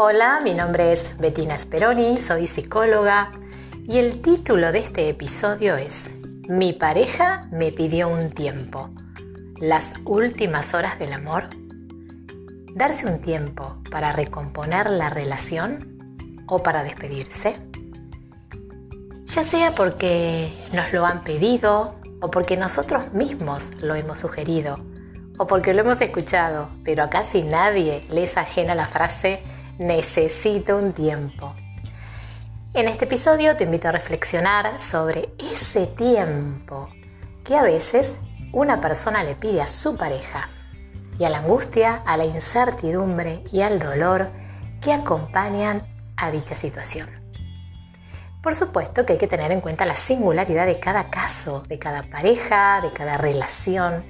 Hola, mi nombre es Bettina Speroni, soy psicóloga y el título de este episodio es Mi pareja me pidió un tiempo. Las últimas horas del amor. Darse un tiempo para recomponer la relación o para despedirse. Ya sea porque nos lo han pedido o porque nosotros mismos lo hemos sugerido o porque lo hemos escuchado, pero a casi nadie le es ajena la frase necesito un tiempo. En este episodio te invito a reflexionar sobre ese tiempo que a veces una persona le pide a su pareja y a la angustia, a la incertidumbre y al dolor que acompañan a dicha situación. Por supuesto que hay que tener en cuenta la singularidad de cada caso, de cada pareja, de cada relación,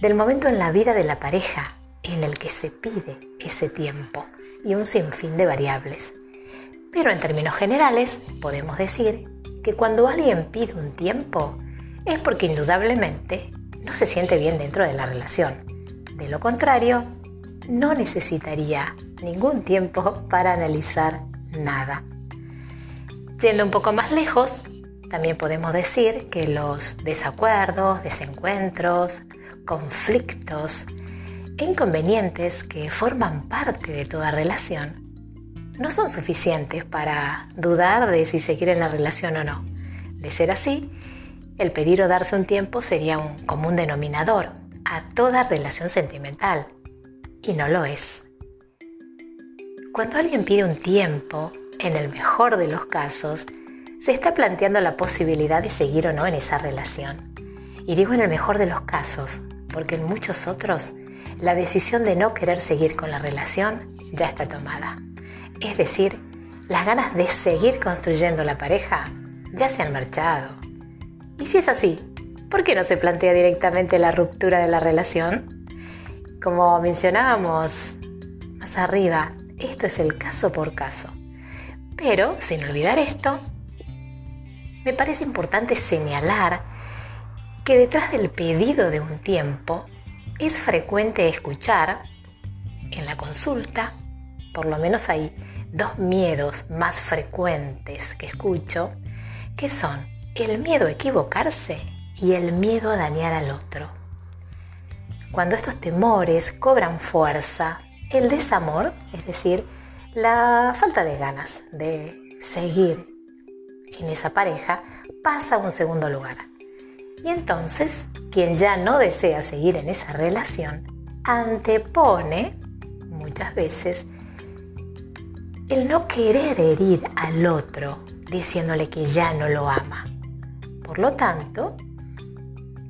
del momento en la vida de la pareja en el que se pide ese tiempo y un sinfín de variables. Pero en términos generales podemos decir que cuando alguien pide un tiempo es porque indudablemente no se siente bien dentro de la relación. De lo contrario, no necesitaría ningún tiempo para analizar nada. Yendo un poco más lejos, también podemos decir que los desacuerdos, desencuentros, conflictos e inconvenientes que forman parte de toda relación no son suficientes para dudar de si seguir en la relación o no. De ser así, el pedir o darse un tiempo sería un común denominador a toda relación sentimental, y no lo es. Cuando alguien pide un tiempo, en el mejor de los casos, se está planteando la posibilidad de seguir o no en esa relación. Y digo en el mejor de los casos, porque en muchos otros la decisión de no querer seguir con la relación ya está tomada. Es decir, las ganas de seguir construyendo la pareja ya se han marchado. Y si es así, ¿por qué no se plantea directamente la ruptura de la relación? Como mencionábamos más arriba, esto es el caso por caso. Pero, sin olvidar esto, me parece importante señalar que detrás del pedido de un tiempo es frecuente escuchar en la consulta, por lo menos hay dos miedos más frecuentes que escucho, que son el miedo a equivocarse y el miedo a dañar al otro. Cuando estos temores cobran fuerza, el desamor, es decir, la falta de ganas de seguir en esa pareja, pasa a un segundo lugar. Y entonces, quien ya no desea seguir en esa relación, antepone muchas veces el no querer herir al otro diciéndole que ya no lo ama. Por lo tanto,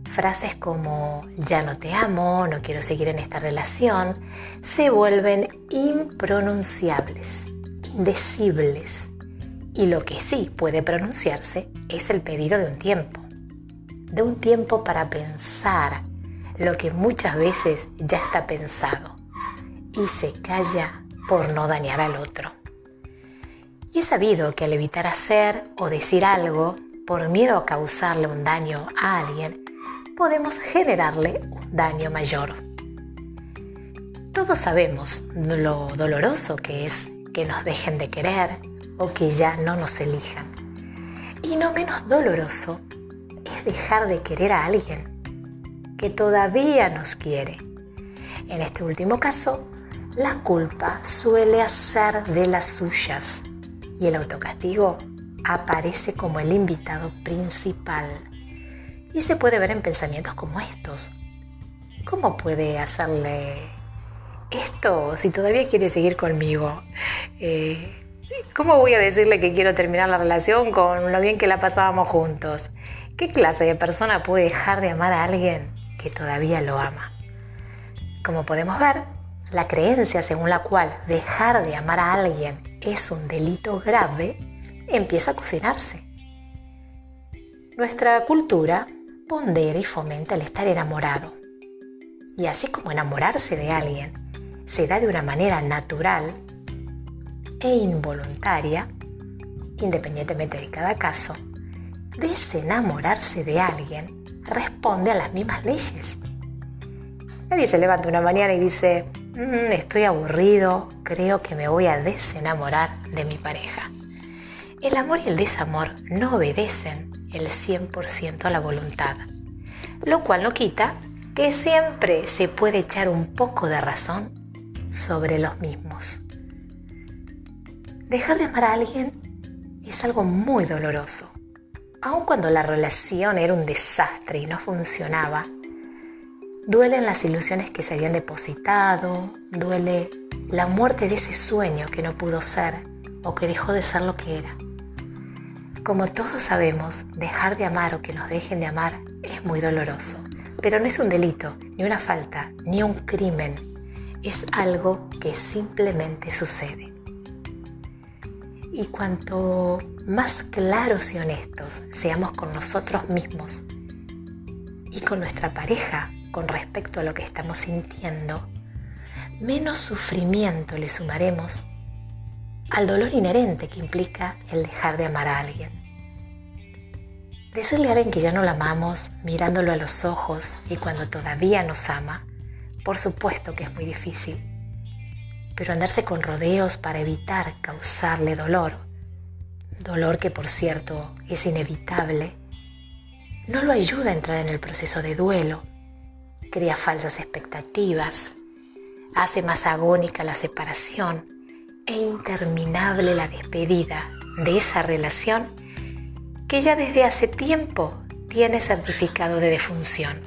frases como ya no te amo, no quiero seguir en esta relación, se vuelven impronunciables, indecibles. Y lo que sí puede pronunciarse es el pedido de un tiempo de un tiempo para pensar lo que muchas veces ya está pensado y se calla por no dañar al otro. Y he sabido que al evitar hacer o decir algo por miedo a causarle un daño a alguien, podemos generarle un daño mayor. Todos sabemos lo doloroso que es que nos dejen de querer o que ya no nos elijan. Y no menos doloroso dejar de querer a alguien que todavía nos quiere. En este último caso, la culpa suele hacer de las suyas y el autocastigo aparece como el invitado principal. Y se puede ver en pensamientos como estos. ¿Cómo puede hacerle esto si todavía quiere seguir conmigo? Eh, ¿Cómo voy a decirle que quiero terminar la relación con lo bien que la pasábamos juntos? ¿Qué clase de persona puede dejar de amar a alguien que todavía lo ama? Como podemos ver, la creencia según la cual dejar de amar a alguien es un delito grave empieza a cocinarse. Nuestra cultura pondera y fomenta el estar enamorado. Y así como enamorarse de alguien se da de una manera natural e involuntaria, independientemente de cada caso, desenamorarse de alguien responde a las mismas leyes. Nadie se levanta una mañana y dice, mm, estoy aburrido, creo que me voy a desenamorar de mi pareja. El amor y el desamor no obedecen el 100% a la voluntad, lo cual no quita que siempre se puede echar un poco de razón sobre los mismos. Dejar de amar a alguien es algo muy doloroso. Aun cuando la relación era un desastre y no funcionaba, duelen las ilusiones que se habían depositado, duele la muerte de ese sueño que no pudo ser o que dejó de ser lo que era. Como todos sabemos, dejar de amar o que nos dejen de amar es muy doloroso, pero no es un delito, ni una falta, ni un crimen, es algo que simplemente sucede. Y cuanto más claros y honestos seamos con nosotros mismos y con nuestra pareja con respecto a lo que estamos sintiendo, menos sufrimiento le sumaremos al dolor inherente que implica el dejar de amar a alguien. Decirle a alguien que ya no la amamos mirándolo a los ojos y cuando todavía nos ama, por supuesto que es muy difícil. Pero andarse con rodeos para evitar causarle dolor, dolor que por cierto es inevitable, no lo ayuda a entrar en el proceso de duelo, crea falsas expectativas, hace más agónica la separación e interminable la despedida de esa relación que ya desde hace tiempo tiene certificado de defunción.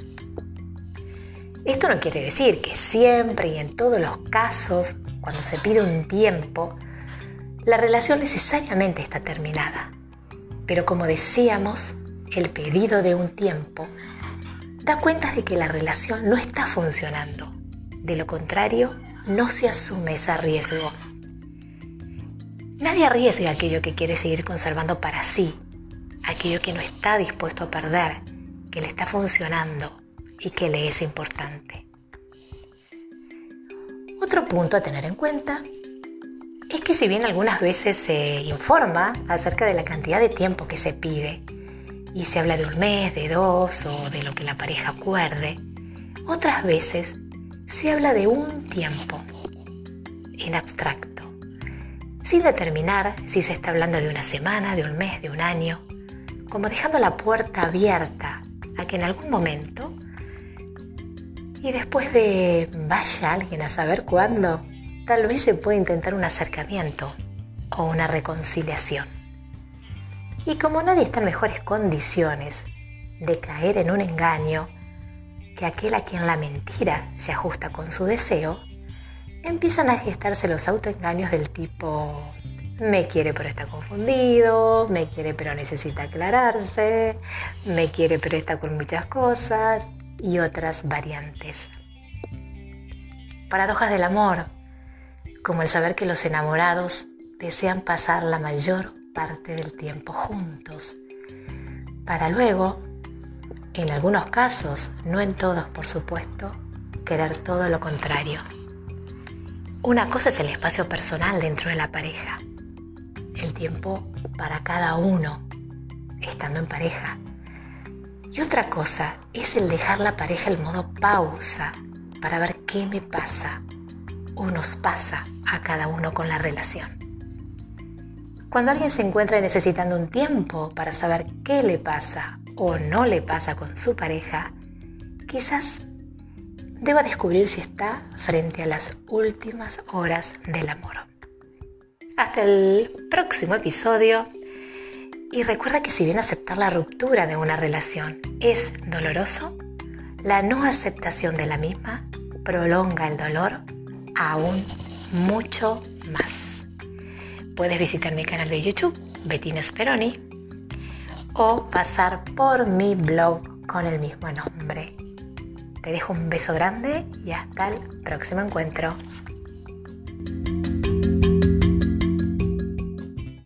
Esto no quiere decir que siempre y en todos los casos, cuando se pide un tiempo, la relación necesariamente está terminada. Pero como decíamos, el pedido de un tiempo da cuenta de que la relación no está funcionando. De lo contrario, no se asume ese riesgo Nadie arriesga aquello que quiere seguir conservando para sí, aquello que no está dispuesto a perder, que le está funcionando y que le es importante. Otro punto a tener en cuenta es que si bien algunas veces se informa acerca de la cantidad de tiempo que se pide y se habla de un mes, de dos o de lo que la pareja acuerde, otras veces se habla de un tiempo en abstracto sin determinar si se está hablando de una semana, de un mes, de un año, como dejando la puerta abierta a que en algún momento, y después de vaya alguien a saber cuándo, tal vez se pueda intentar un acercamiento o una reconciliación. Y como nadie está en mejores condiciones de caer en un engaño que aquel a quien la mentira se ajusta con su deseo, empiezan a gestarse los autoengaños del tipo me quiere pero está confundido, me quiere pero necesita aclararse, me quiere pero está con muchas cosas y otras variantes. Paradojas del amor, como el saber que los enamorados desean pasar la mayor parte del tiempo juntos, para luego, en algunos casos, no en todos por supuesto, querer todo lo contrario. Una cosa es el espacio personal dentro de la pareja, el tiempo para cada uno estando en pareja. Y otra cosa es el dejar la pareja en modo pausa para ver qué me pasa o nos pasa a cada uno con la relación. Cuando alguien se encuentra necesitando un tiempo para saber qué le pasa o no le pasa con su pareja, quizás deba descubrir si está frente a las últimas horas del amor. Hasta el próximo episodio y recuerda que si bien aceptar la ruptura de una relación es doloroso, la no aceptación de la misma prolonga el dolor aún mucho más. Puedes visitar mi canal de YouTube, Bettina Speroni, o pasar por mi blog con el mismo nombre te dejo un beso grande y hasta el próximo encuentro.